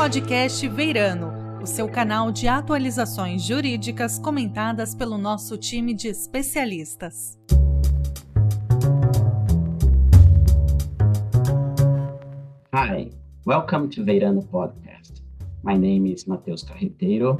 podcast Veirano, o seu canal de atualizações jurídicas comentadas pelo nosso time de especialistas. Hi, welcome to Veirano Podcast. My name is Mateus Carreteiro.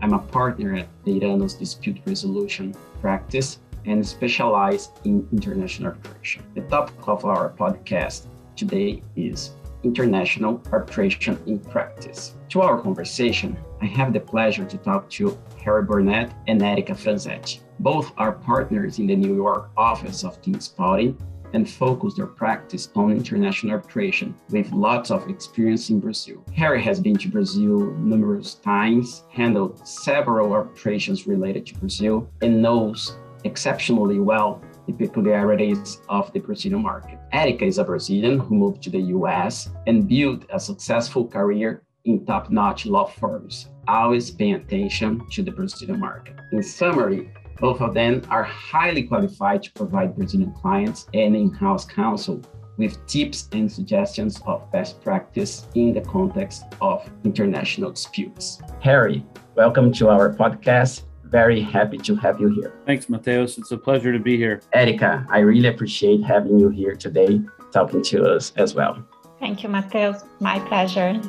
I'm a partner at Veirano's dispute resolution practice and specialize in international arbitration. The topic of our podcast today is international arbitration in practice. To our conversation, I have the pleasure to talk to Harry Burnett and Erika Franzetti. Both are partners in the New York office of King & Spalding and focus their practice on international arbitration with lots of experience in Brazil. Harry has been to Brazil numerous times, handled several arbitrations related to Brazil, and knows exceptionally well the peculiarities of the Brazilian market. Erika is a Brazilian who moved to the US and built a successful career in top notch law firms, always paying attention to the Brazilian market. In summary, both of them are highly qualified to provide Brazilian clients and in house counsel with tips and suggestions of best practice in the context of international disputes. Harry, welcome to our podcast very happy to have you here. Thanks, Mateus. It's a pleasure to be here. Erika, I really appreciate having you here today, talking to us as well. Thank you, Mateus. My pleasure.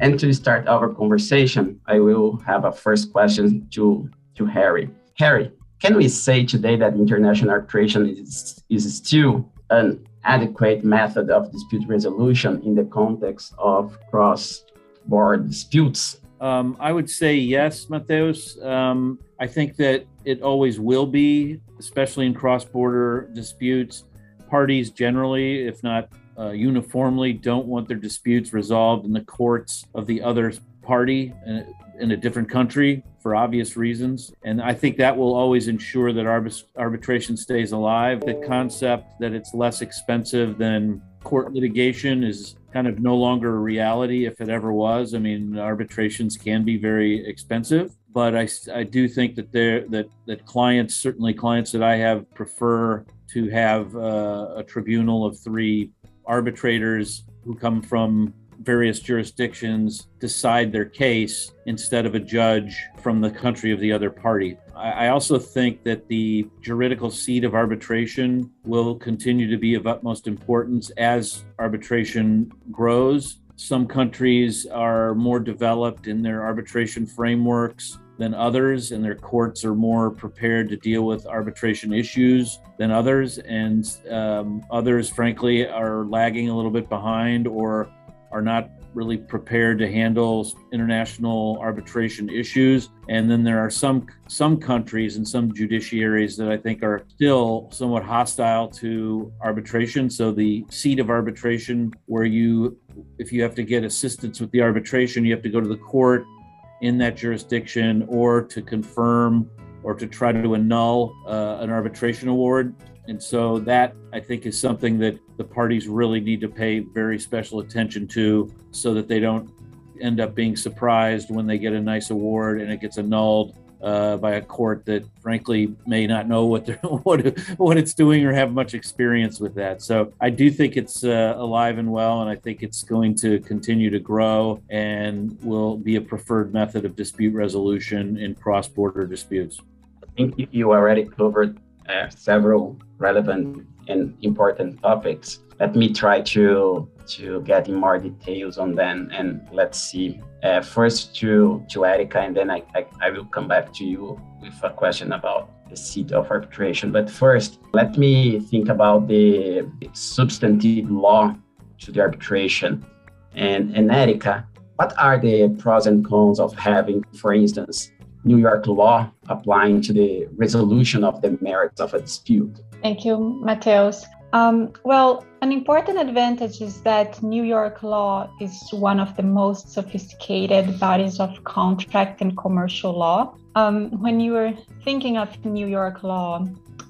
And to start our conversation, I will have a first question to, to Harry. Harry, can we say today that international arbitration is, is still an adequate method of dispute resolution in the context of cross-border disputes? Um, I would say yes, Mateus. Um, I think that it always will be, especially in cross-border disputes. Parties generally, if not uh, uniformly, don't want their disputes resolved in the courts of the other party in, in a different country for obvious reasons. And I think that will always ensure that arbit- arbitration stays alive. The concept that it's less expensive than court litigation is kind of no longer a reality if it ever was. I mean, arbitrations can be very expensive, but I, I do think that there that that clients, certainly clients that I have, prefer to have uh, a tribunal of three arbitrators who come from various jurisdictions decide their case instead of a judge from the country of the other party. I also think that the juridical seat of arbitration will continue to be of utmost importance as arbitration grows. Some countries are more developed in their arbitration frameworks than others, and their courts are more prepared to deal with arbitration issues than others. And um, others, frankly, are lagging a little bit behind or are not really prepared to handle international arbitration issues. And then there are some some countries and some judiciaries that I think are still somewhat hostile to arbitration. So the seat of arbitration where you if you have to get assistance with the arbitration you have to go to the court in that jurisdiction or to confirm or to try to annul uh, an arbitration award and so that I think is something that the parties really need to pay very special attention to so that they don't end up being surprised when they get a nice award and it gets annulled uh, by a court that frankly may not know what what what it's doing or have much experience with that. So I do think it's uh, alive and well, and I think it's going to continue to grow and will be a preferred method of dispute resolution in cross-border disputes. I think you already covered uh, several relevant and important topics. Let me try to to get in more details on them, and let's see. Uh, first to to Erika, and then I, I, I will come back to you with a question about the seat of arbitration. But first, let me think about the substantive law to the arbitration. And, and Erika, what are the pros and cons of having, for instance, New York law applying to the resolution of the merits of a dispute? Thank you, Mateus. Um, well, an important advantage is that New York law is one of the most sophisticated bodies of contract and commercial law. Um, when you are thinking of New York law,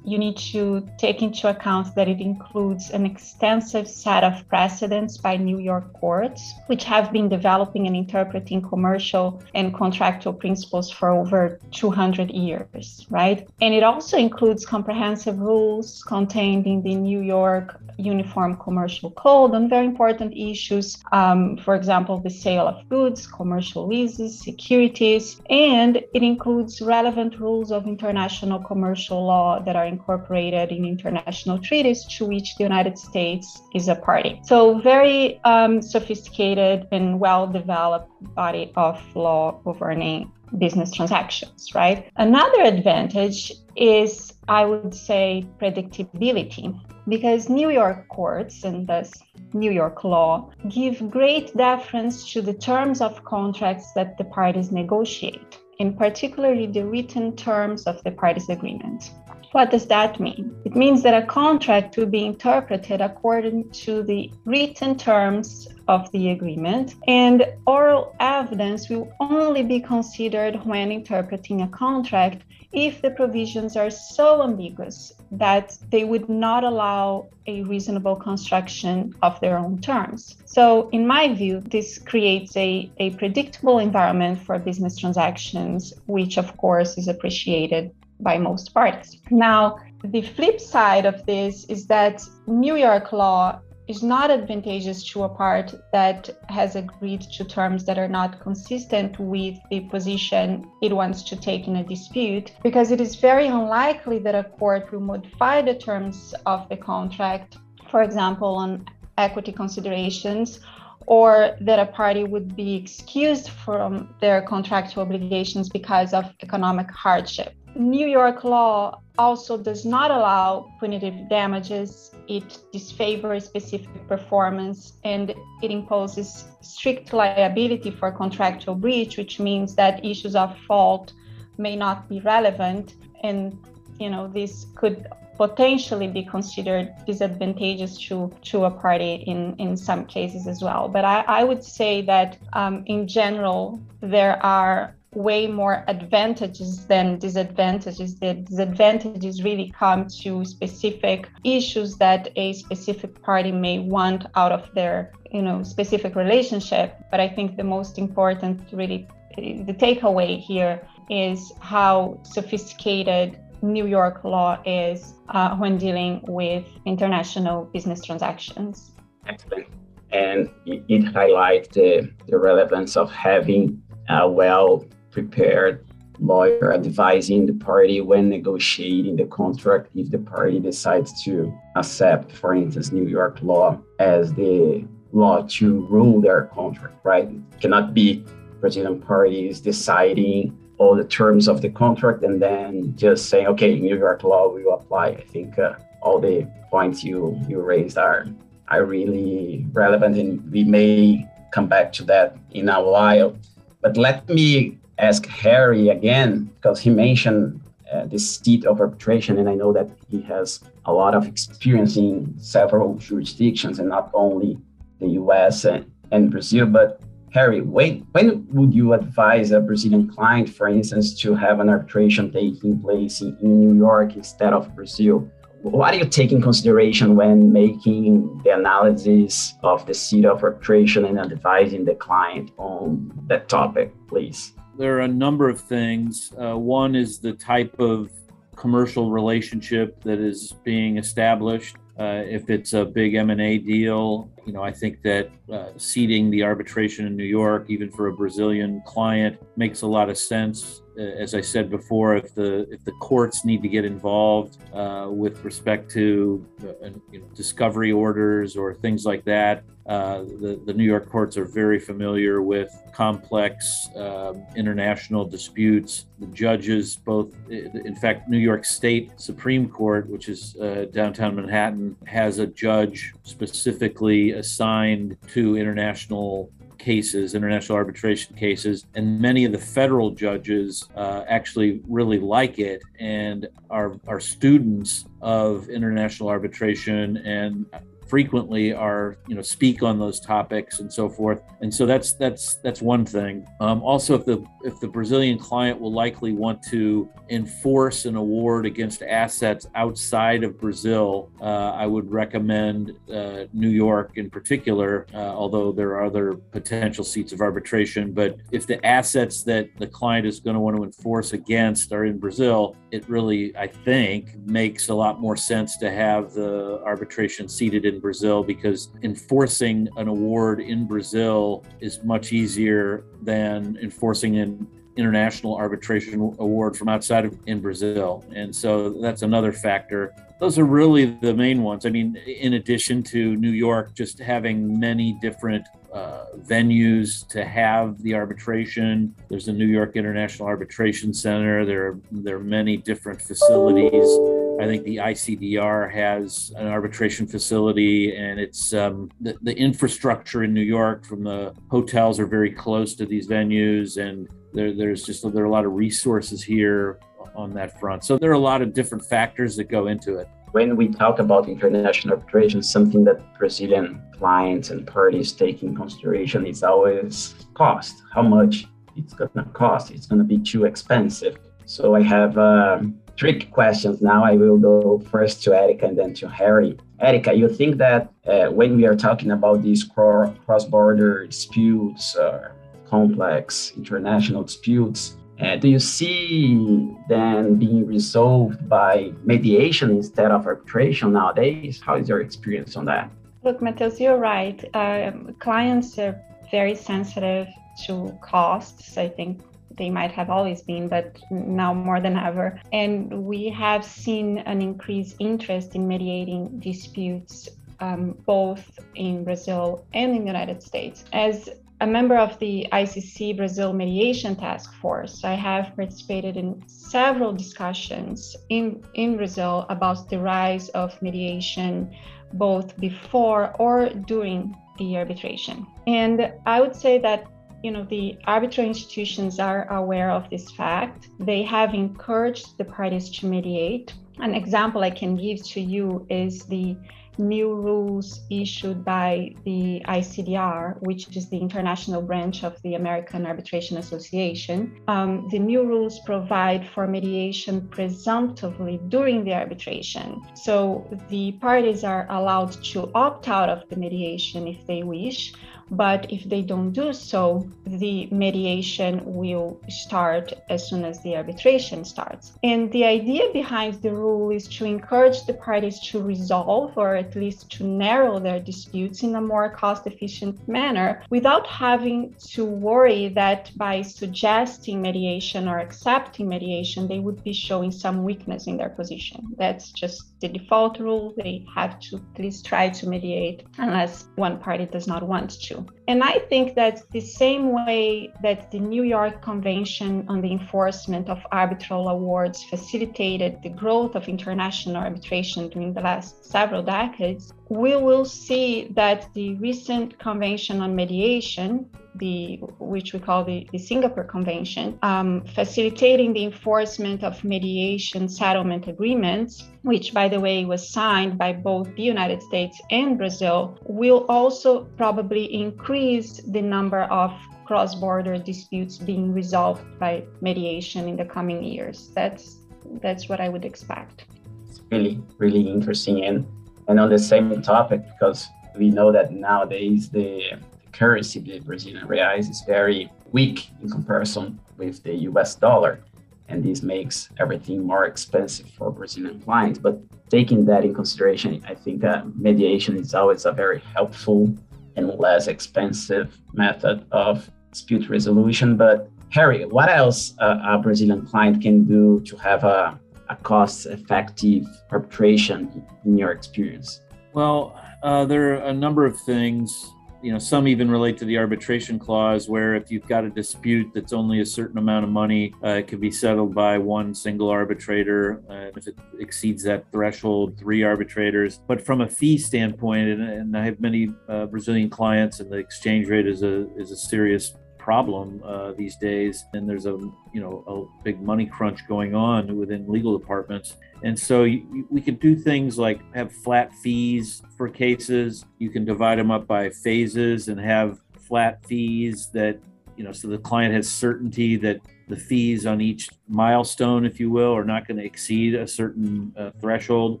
you need to take into account that it includes an extensive set of precedents by New York courts, which have been developing and interpreting commercial and contractual principles for over 200 years, right? And it also includes comprehensive rules contained in the New York Uniform Commercial Code on very important issues, um, for example, the sale of goods, commercial leases, securities, and it includes relevant rules of international commercial law that are incorporated in international treaties to which the United States is a party. So, very um, sophisticated and well developed body of law governing business transactions, right? Another advantage is, I would say, predictability because New York courts and thus New York law give great deference to the terms of contracts that the parties negotiate, and particularly the written terms of the parties' agreement. What does that mean? It means that a contract will be interpreted according to the written terms of the agreement, and oral evidence will only be considered when interpreting a contract if the provisions are so ambiguous that they would not allow a reasonable construction of their own terms. So, in my view, this creates a, a predictable environment for business transactions, which of course is appreciated by most parties. Now, the flip side of this is that New York law is not advantageous to a part that has agreed to terms that are not consistent with the position it wants to take in a dispute, because it is very unlikely that a court will modify the terms of the contract, for example, on equity considerations or that a party would be excused from their contractual obligations because of economic hardship. New York law also does not allow punitive damages. It disfavors specific performance and it imposes strict liability for contractual breach, which means that issues of fault may not be relevant. And, you know, this could potentially be considered disadvantageous to, to a party in, in some cases as well. But I, I would say that um, in general, there are way more advantages than disadvantages. The disadvantages really come to specific issues that a specific party may want out of their, you know, specific relationship. But I think the most important, really, the takeaway here is how sophisticated New York law is uh, when dealing with international business transactions. Excellent. And it highlights the, the relevance of having a well prepared lawyer advising the party when negotiating the contract if the party decides to accept, for instance, New York law as the law to rule their contract, right? It cannot be Brazilian parties deciding all the terms of the contract and then just saying, okay, New York law will apply. I think uh, all the points you, you raised are, are really relevant and we may come back to that in a while. But let me ask Harry again because he mentioned uh, the seat of arbitration, and I know that he has a lot of experience in several jurisdictions and not only the U.S. and, and Brazil. But Harry, when when would you advise a Brazilian client, for instance, to have an arbitration taking place in, in New York instead of Brazil? What do you take in consideration when making the analysis of the seat of arbitration and advising the client on that topic, please? There are a number of things. Uh, one is the type of commercial relationship that is being established. Uh, if it's a big M&A deal, you know, I think that uh, seating the arbitration in New York, even for a Brazilian client, makes a lot of sense. Uh, as I said before, if the if the courts need to get involved uh, with respect to uh, you know, discovery orders or things like that, uh, the, the New York courts are very familiar with complex um, international disputes. The judges, both, in fact, New York State Supreme Court, which is uh, downtown Manhattan, has a judge specifically assigned to international cases, international arbitration cases, and many of the federal judges uh, actually really like it and are, are students of international arbitration and frequently are you know speak on those topics and so forth. And so that's that's that's one thing. Um, also if the if the brazilian client will likely want to enforce an award against assets outside of brazil uh, i would recommend uh, new york in particular uh, although there are other potential seats of arbitration. But if the assets that the client is going to want to enforce against are in brazil it really i think makes a lot more sense to have the arbitration seated in Brazil because enforcing an award in Brazil is much easier than enforcing an international arbitration award from outside of in Brazil. And so that's another factor. Those are really the main ones. I mean, in addition to New York just having many different uh, venues to have the arbitration. There's the New York International Arbitration Center. There are, there are many different facilities. I think the ICDR has an arbitration facility, and it's um, the, the infrastructure in New York from the hotels are very close to these venues, and there, there's just there are a lot of resources here on that front. So there are a lot of different factors that go into it when we talk about international arbitration, something that Brazilian clients and parties take in consideration is always cost. How much it's going to cost? It's going to be too expensive. So I have uh, trick questions now. I will go first to Erika and then to Harry. Erika, you think that uh, when we are talking about these cross-border disputes, uh, complex international disputes, uh, do you see them being resolved by mediation instead of arbitration nowadays? How is your experience on that? Look, Mateus, you're right. Um, clients are very sensitive to costs. I think they might have always been, but now more than ever. And we have seen an increased interest in mediating disputes um, both in Brazil and in the United States. As a member of the ICC Brazil Mediation Task Force. I have participated in several discussions in, in Brazil about the rise of mediation both before or during the arbitration. And I would say that you know the arbitral institutions are aware of this fact. They have encouraged the parties to mediate. An example I can give to you is the new rules issued by the ICDR, which is the international branch of the American Arbitration Association. Um, the new rules provide for mediation presumptively during the arbitration. So the parties are allowed to opt out of the mediation if they wish but if they don't do so, the mediation will start as soon as the arbitration starts. And the idea behind the rule is to encourage the parties to resolve or at least to narrow their disputes in a more cost efficient manner without having to worry that by suggesting mediation or accepting mediation, they would be showing some weakness in their position. That's just the default rule. They have to at least try to mediate unless one party does not want to. And I think that the same way that the New York Convention on the Enforcement of Arbitral Awards facilitated the growth of international arbitration during the last several decades, we will see that the recent Convention on Mediation, the which we call the, the Singapore Convention, um, facilitating the enforcement of mediation settlement agreements, which by the way was signed by both the United States and Brazil, will also probably increase the number of cross-border disputes being resolved by mediation in the coming years. That's that's what I would expect. It's really, really interesting and and on the same topic because we know that nowadays the currency, the Brazilian reais, is very weak in comparison with the US dollar. And this makes everything more expensive for Brazilian clients. But taking that in consideration, I think that mediation is always a very helpful and less expensive method of dispute resolution. But Harry, what else a Brazilian client can do to have a, a cost effective arbitration in your experience? Well, uh, there are a number of things you know some even relate to the arbitration clause where if you've got a dispute that's only a certain amount of money uh, it can be settled by one single arbitrator uh, if it exceeds that threshold three arbitrators. But from a fee standpoint and, and i have many uh, brazilian clients and the exchange rate is a is a serious problem uh, these days, and there's a you know a big money crunch going on within legal departments. And so you, we can do things like have flat fees for cases. You can divide them up by phases and have flat fees that you know so the client has certainty that the fees on each milestone, if you will, are not going to exceed a certain uh, threshold.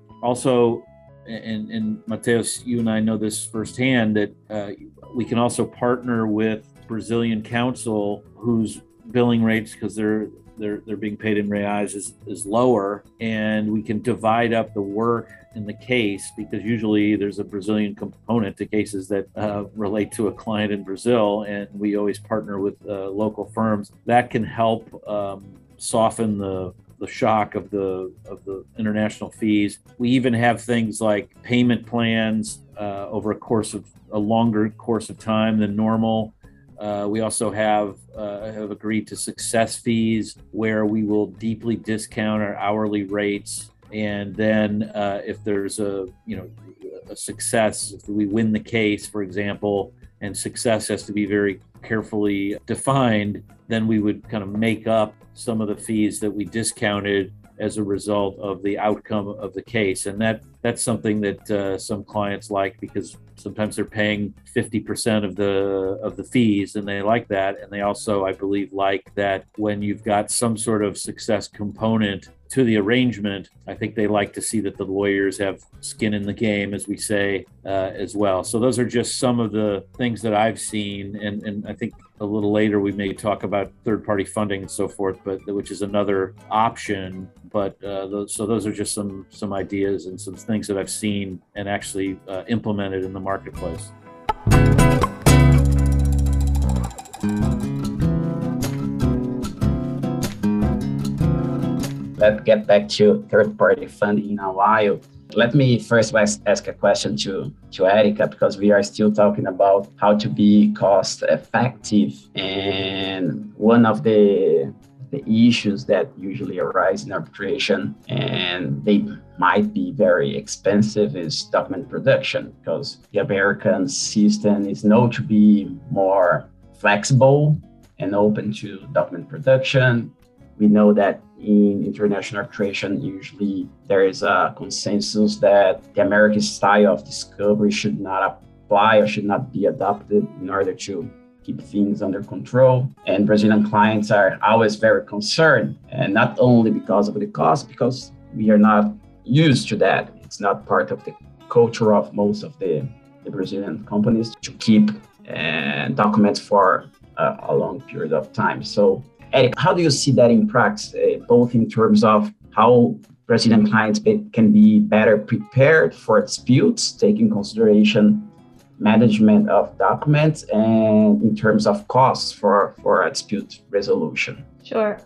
Also, and, and Mateus, you and I know this firsthand that uh, we can also partner with Brazilian counsel whose billing rates, because they're they're they're being paid in reais, is is lower, and we can divide up the work in the case because usually there's a Brazilian component to cases that uh, relate to a client in Brazil, and we always partner with uh, local firms that can help um, soften the the shock of the of the international fees. We even have things like payment plans uh, over a course of a longer course of time than normal. Uh, we also have uh, have agreed to success fees where we will deeply discount our hourly rates, and then uh, if there's a you know a success, if we win the case, for example, and success has to be very carefully defined, then we would kind of make up some of the fees that we discounted as a result of the outcome of the case. And that that's something that uh, some clients like because sometimes they're paying 50% of the of the fees and they like that. And they also I believe like that when you've got some sort of success component to the arrangement, I think they like to see that the lawyers have skin in the game, as we say, uh, as well. So those are just some of the things that I've seen, and and I think a little later we may talk about third-party funding and so forth, but which is another option. But uh, those, so those are just some some ideas and some things that I've seen and actually uh, implemented in the marketplace. Get back to third-party funding in a while. Let me first ask a question to, to Erika because we are still talking about how to be cost effective. And one of the, the issues that usually arise in arbitration and they might be very expensive is document production because the American system is known to be more flexible and open to document production we know that in international arbitration, usually there is a consensus that the American style of discovery should not apply or should not be adopted in order to keep things under control. And Brazilian clients are always very concerned, and not only because of the cost, because we are not used to that. It's not part of the culture of most of the, the Brazilian companies to keep uh, documents for uh, a long period of time. So Eric, how do you see that in practice, uh, both in terms of how Brazilian clients can be better prepared for disputes, taking consideration management of documents, and in terms of costs for, for a dispute resolution? Sure.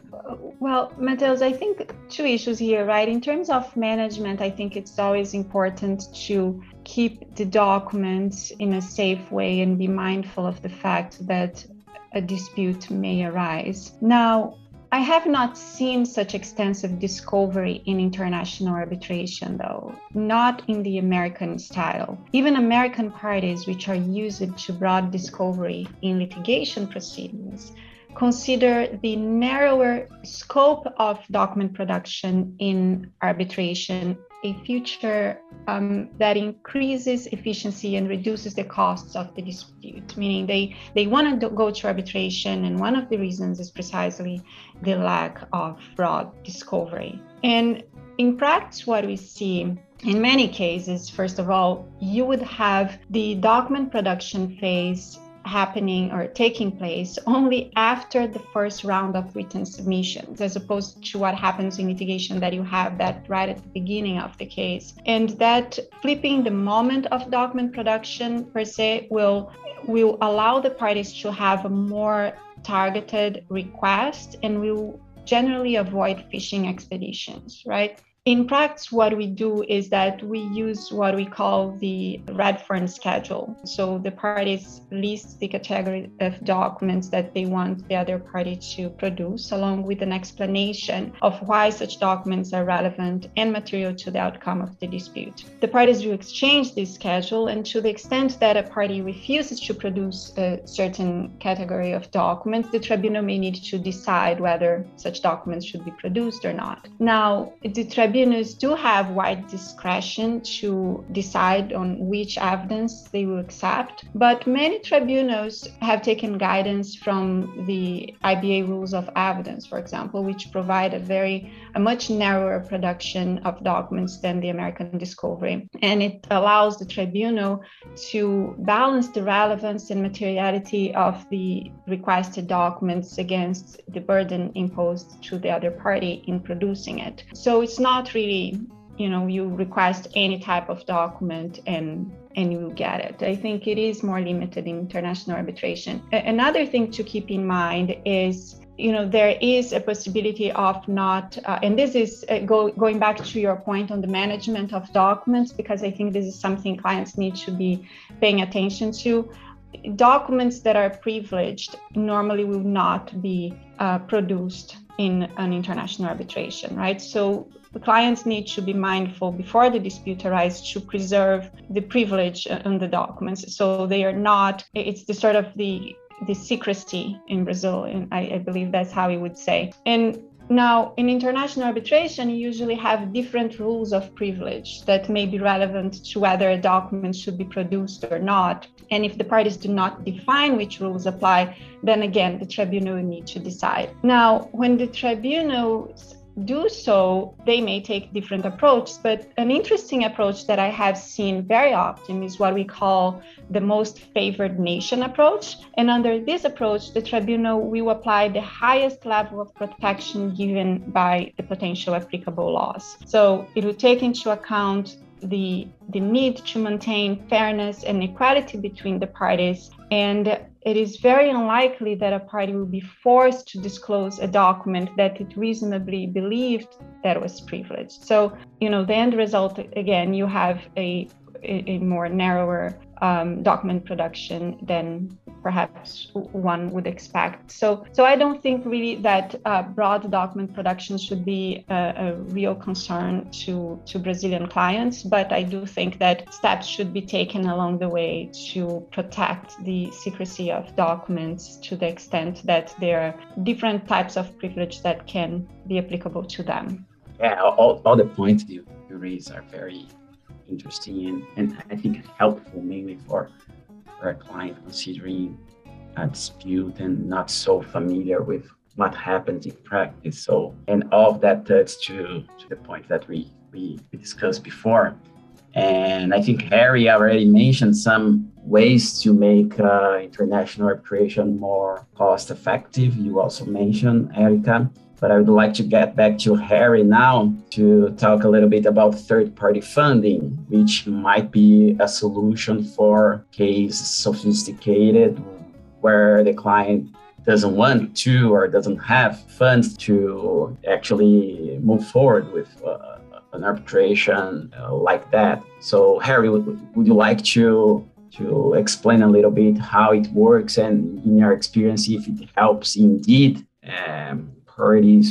Well, Mateus, I think two issues here, right? In terms of management, I think it's always important to keep the documents in a safe way and be mindful of the fact that a dispute may arise. Now, I have not seen such extensive discovery in international arbitration, though, not in the American style. Even American parties, which are used to broad discovery in litigation proceedings, consider the narrower scope of document production in arbitration a future um, that increases efficiency and reduces the costs of the dispute, meaning they, they want to go to arbitration, and one of the reasons is precisely the lack of broad discovery. And in practice, what we see in many cases, first of all, you would have the document production phase happening or taking place only after the first round of written submissions, as opposed to what happens in litigation that you have that right at the beginning of the case. And that flipping the moment of document production per se will will allow the parties to have a more targeted request and will generally avoid fishing expeditions, right? In practice, what we do is that we use what we call the Redfern schedule. So the parties list the category of documents that they want the other party to produce, along with an explanation of why such documents are relevant and material to the outcome of the dispute. The parties will exchange this schedule, and to the extent that a party refuses to produce a certain category of documents, the tribunal may need to decide whether such documents should be produced or not. Now, the tribunals do have wide discretion to decide on which evidence they will accept, but many tribunals have taken guidance from the IBA rules of evidence, for example, which provide a very a much narrower production of documents than the American discovery. And it allows the tribunal to balance the relevance and materiality of the requested documents against the burden imposed to the other party in producing it. So it's not really you know you request any type of document and and you get it. I think it is more limited in international arbitration. Another thing to keep in mind is you know there is a possibility of not uh, and this is uh, go, going back to your point on the management of documents because i think this is something clients need to be paying attention to. Documents that are privileged normally will not be uh, produced in an international arbitration right? So the clients need to be mindful before the dispute arises to preserve the privilege uh, on the documents so they are not it's the sort of the the secrecy in Brazil, and I, I believe that's how we would say. And now, in international arbitration, you usually have different rules of privilege that may be relevant to whether a document should be produced or not. And if the parties do not define which rules apply, then again, the tribunal will need to decide. Now, when the tribunals do so, they may take different approaches. But an interesting approach that I have seen very often is what we call the most favored nation approach. And under this approach, the tribunal will apply the highest level of protection given by the potential applicable laws. So it will take into account the, the need to maintain fairness and equality between the parties and it is very unlikely that a party will be forced to disclose a document that it reasonably believed that was privileged. So, you know, the end result, again, you have a, a, more narrower um, document production than perhaps one would expect. So, so I don't think really that uh, broad document production should be a, a, real concern to to Brazilian clients. But I do think that steps should be taken along the way to protect the secrecy of documents to the extent that there are different types of privilege that can be applicable to them. Yeah, all, all the points you, you raise are very interesting and, and I think helpful mainly for for a client considering a dispute and not so familiar with what happens in practice. So, and all of that touches to, to the point that we, we, we discussed before. And I think Harry already mentioned some ways to make uh, international arbitration more cost effective. You also mentioned, Erika. But I would like to get back to Harry now to talk a little bit about third party funding, which might be a solution for cases sophisticated where the client doesn't want to or doesn't have funds to actually move forward with uh, an arbitration uh, like that. So, Harry, would, would you like to to explain a little bit how it works and, in your experience, if it helps indeed um, parties,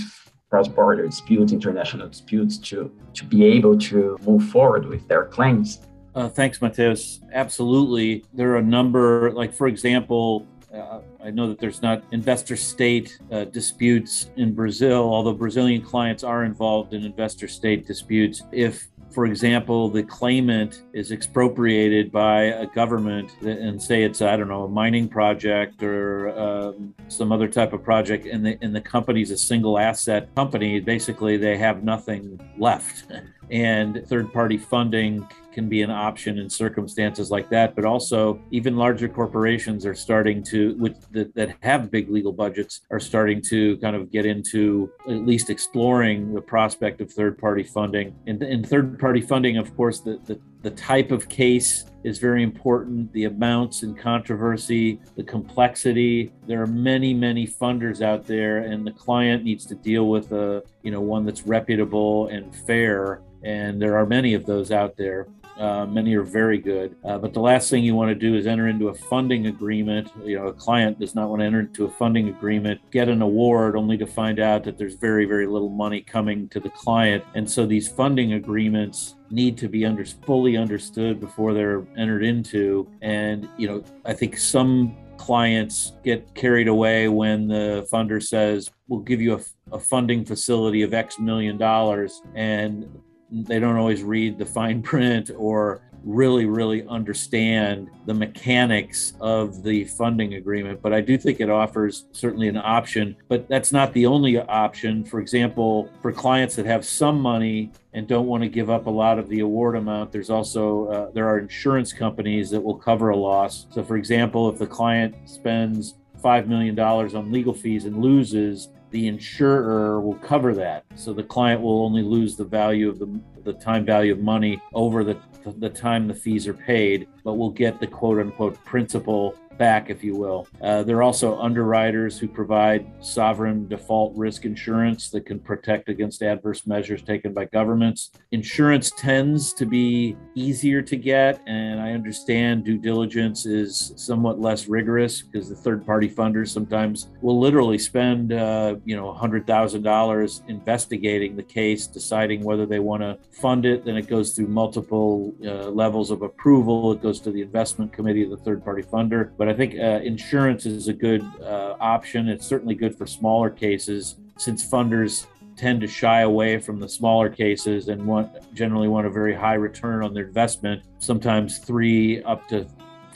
cross-border disputes, international disputes to, to be able to move forward with their claims. Uh, thanks, Mateus. Absolutely. There are a number, like, for example, uh, I know that there's not investor state uh, disputes in Brazil, although Brazilian clients are involved in investor state disputes. If for example, the claimant is expropriated by a government and say it's, I don't know, a mining project or um, some other type of project, and the, and the company's a single asset company, basically they have nothing left. And third party funding can be an option in circumstances like that. But also, even larger corporations are starting to, with that, that have big legal budgets, are starting to kind of get into at least exploring the prospect of third party funding. And, and third party funding, of course, the, the the type of case is very important the amounts and controversy the complexity there are many many funders out there and the client needs to deal with a you know one that's reputable and fair and there are many of those out there uh, many are very good. Uh, but the last thing you want to do is enter into a funding agreement. You know, a client does not want to enter into a funding agreement, get an award only to find out that there's very, very little money coming to the client. And so these funding agreements need to be under, fully understood before they're entered into. And, you know, I think some clients get carried away when the funder says, we'll give you a, a funding facility of X million dollars. And they don't always read the fine print or really, really understand the mechanics of the funding agreement. But I do think it offers certainly an option, but that's not the only option. For example, for clients that have some money and don't want to give up a lot of the award amount, there's also uh, there are insurance companies that will cover a loss. So, for example, if the client spends $5 million on legal fees and loses, the insurer will cover that. So the client will only lose the value of the, the time value of money over the, the time the fees are paid, but will get the quote unquote principal back, if you will. Uh, there are also underwriters who provide sovereign default risk insurance that can protect against adverse measures taken by governments. Insurance tends to be easier to get, and I understand due diligence is somewhat less rigorous because the third-party funders sometimes will literally spend, uh, you know, $100,000 investigating the case, deciding whether they want to fund it. Then it goes through multiple uh, levels of approval. It goes to the investment committee of the third-party funder, but I think uh, insurance is a good uh, option. It's certainly good for smaller cases since funders tend to shy away from the smaller cases and want generally want a very high return on their investment, sometimes three up to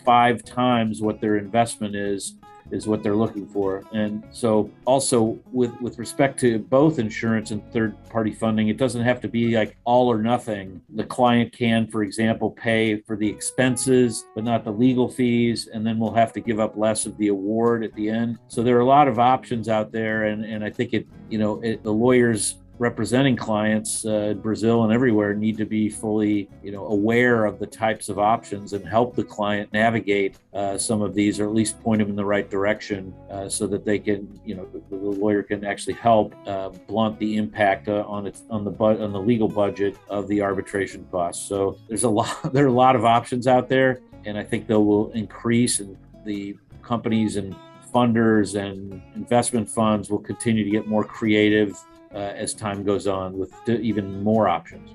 five times what their investment is is what they're looking for. And so also with with respect to both insurance and third party funding, it doesn't have to be like all or nothing. The client can, for example, pay for the expenses, but not the legal fees, and then we'll have to give up less of the award at the end. So there are a lot of options out there, and, and I think it, you know, it, the lawyers representing clients uh, Brazil and everywhere need to be fully, you know, aware of the types of options and help the client navigate uh, some of these, or at least point them in the right direction, uh, so that they can, you know, the, lawyer can actually help uh, blunt the impact uh, on its on the bu- on the legal budget of the arbitration costs. So there's a lot there are a lot of options out there, and I think they will increase, and the companies and funders and investment funds will continue to get more creative Uh, as time goes on with even more options.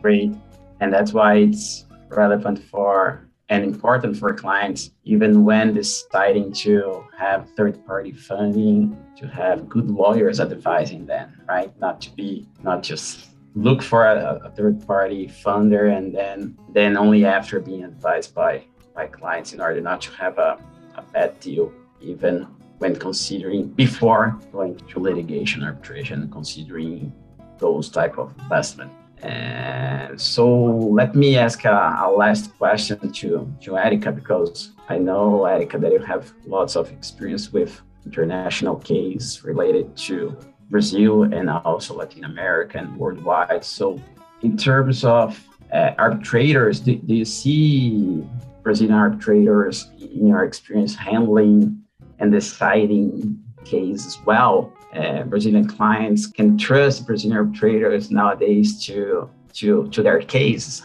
Great. And that's why it's relevant for and important for clients, even when deciding to have third party funding, to have good lawyers advising them, right? Not to be, not just look for a, a third party funder and then then only after being advised by by clients in order not to have a, a bad deal even when considering before going to litigation arbitration considering those type of investment and so let me ask a, a, last question to, to Erika because I know Erika that you have lots of experience with international case related to Brazil and also Latin America and worldwide. So in terms of uh, arbitrators, do, do you see Brazilian arbitrators in your experience handling and deciding case as well. Uh, Brazilian clients can trust Brazilian arbitrators nowadays to to to their cases.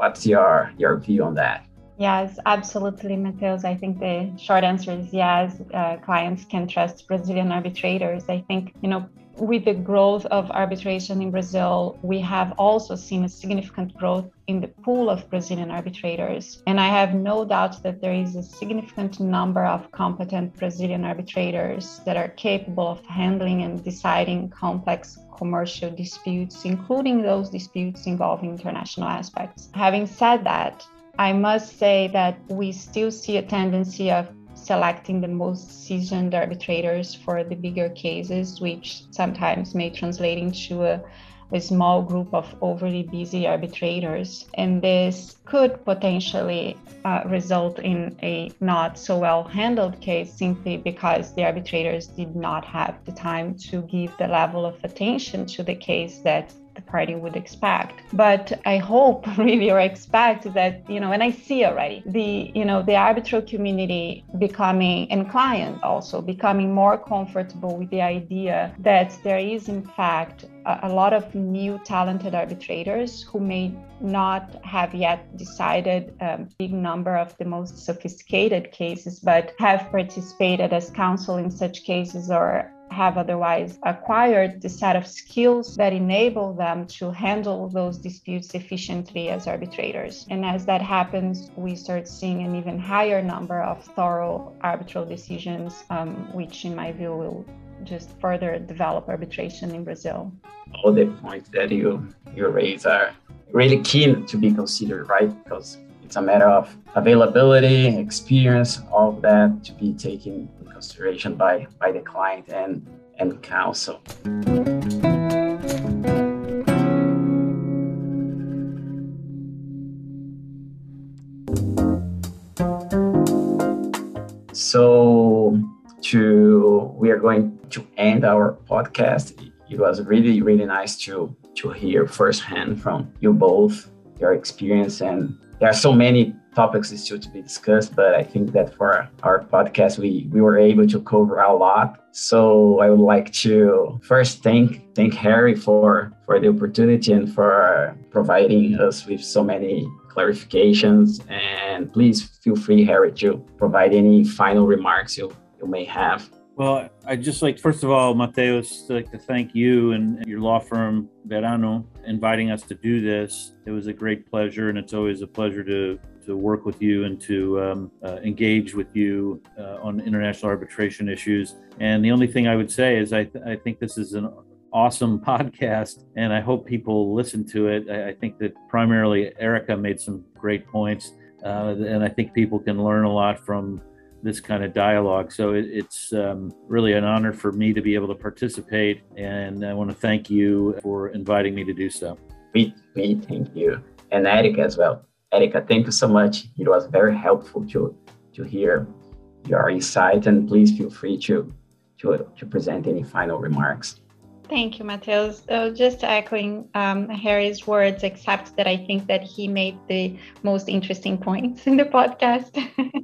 What's your your view on that? Yes, absolutely, Mateus. I think the short answer is yes. Uh, clients can trust Brazilian arbitrators. I think you know with the growth of arbitration in Brazil, we have also seen a significant growth in the pool of Brazilian arbitrators. And I have no doubt that there is a significant number of competent Brazilian arbitrators that are capable of handling and deciding complex commercial disputes, including those disputes involving international aspects. Having said that, I must say that we still see a tendency of selecting the most seasoned arbitrators for the bigger cases, which sometimes may translate into a, a small group of overly busy arbitrators. And this could potentially uh, result in a not so well handled case simply because the arbitrators did not have the time to give the level of attention to the case that the party would expect. But I hope really or expect that, you know, and I see already the, you know, the arbitral community becoming and clients also becoming more comfortable with the idea that there is in fact a, lot of new talented arbitrators who may not have yet decided a um, big number of the most sophisticated cases, but have participated as counsel in such cases or have otherwise acquired the set of skills that enable them to handle those disputes efficiently as arbitrators. And as that happens, we start seeing an even higher number of thorough arbitral decisions, um, which, in my view, will just further develop arbitration in Brazil. All the points that you you raise are really keen to be considered, right? Because it's a matter of availability, experience, all that to be taken in consideration by by the client and and counsel. So to we are going to end our podcast. It was really, really nice to to hear firsthand from you both your experience and there are so many topics still to be discussed but i think that for our podcast we we were able to cover a lot. So i would like to first thank thank harry for for the opportunity and for providing us with so many clarifications. And please feel free harry to provide any final remarks you you may have well, I'd just like, first of all, Mateus, like to thank you and your law firm, Veirano, inviting us to do this. It was a great pleasure, and it's always a pleasure to to work with you and to um, uh, engage with you uh, on international arbitration issues. And the only thing I would say is I, th- I think this is an awesome podcast, and I hope people listen to it. I, I think that primarily Erika made some great points, uh, and I think people can learn a lot from this kind of dialogue. So it, it's um, really an honor for me to be able to participate, and I want to thank you for inviting me to do so. Me, thank you, and Erika as well. Erika, thank you so much. It was very helpful to to hear your insight, and please feel free to to, to present any final remarks. Thank you, Mateus. Uh, just echoing um, Harry's words, except that I think that he made the most interesting points in the podcast.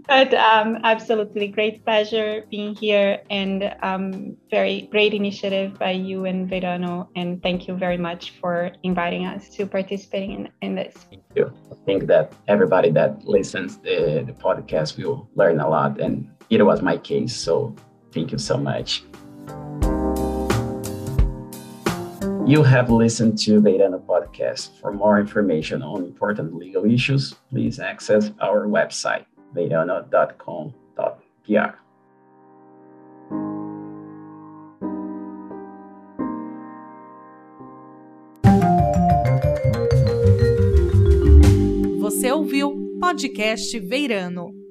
but um, absolutely great pleasure being here and um, very great initiative by you and Veirano. And thank you very much for inviting us to participating in, in this. Thank you. I think that everybody that listens the, the podcast will learn a lot. And it was my case. So thank you so much. You have listened to Verano Podcast. For more information on important legal issues, please access our website, verano.com.pr. Você ouviu Podcast Veirano.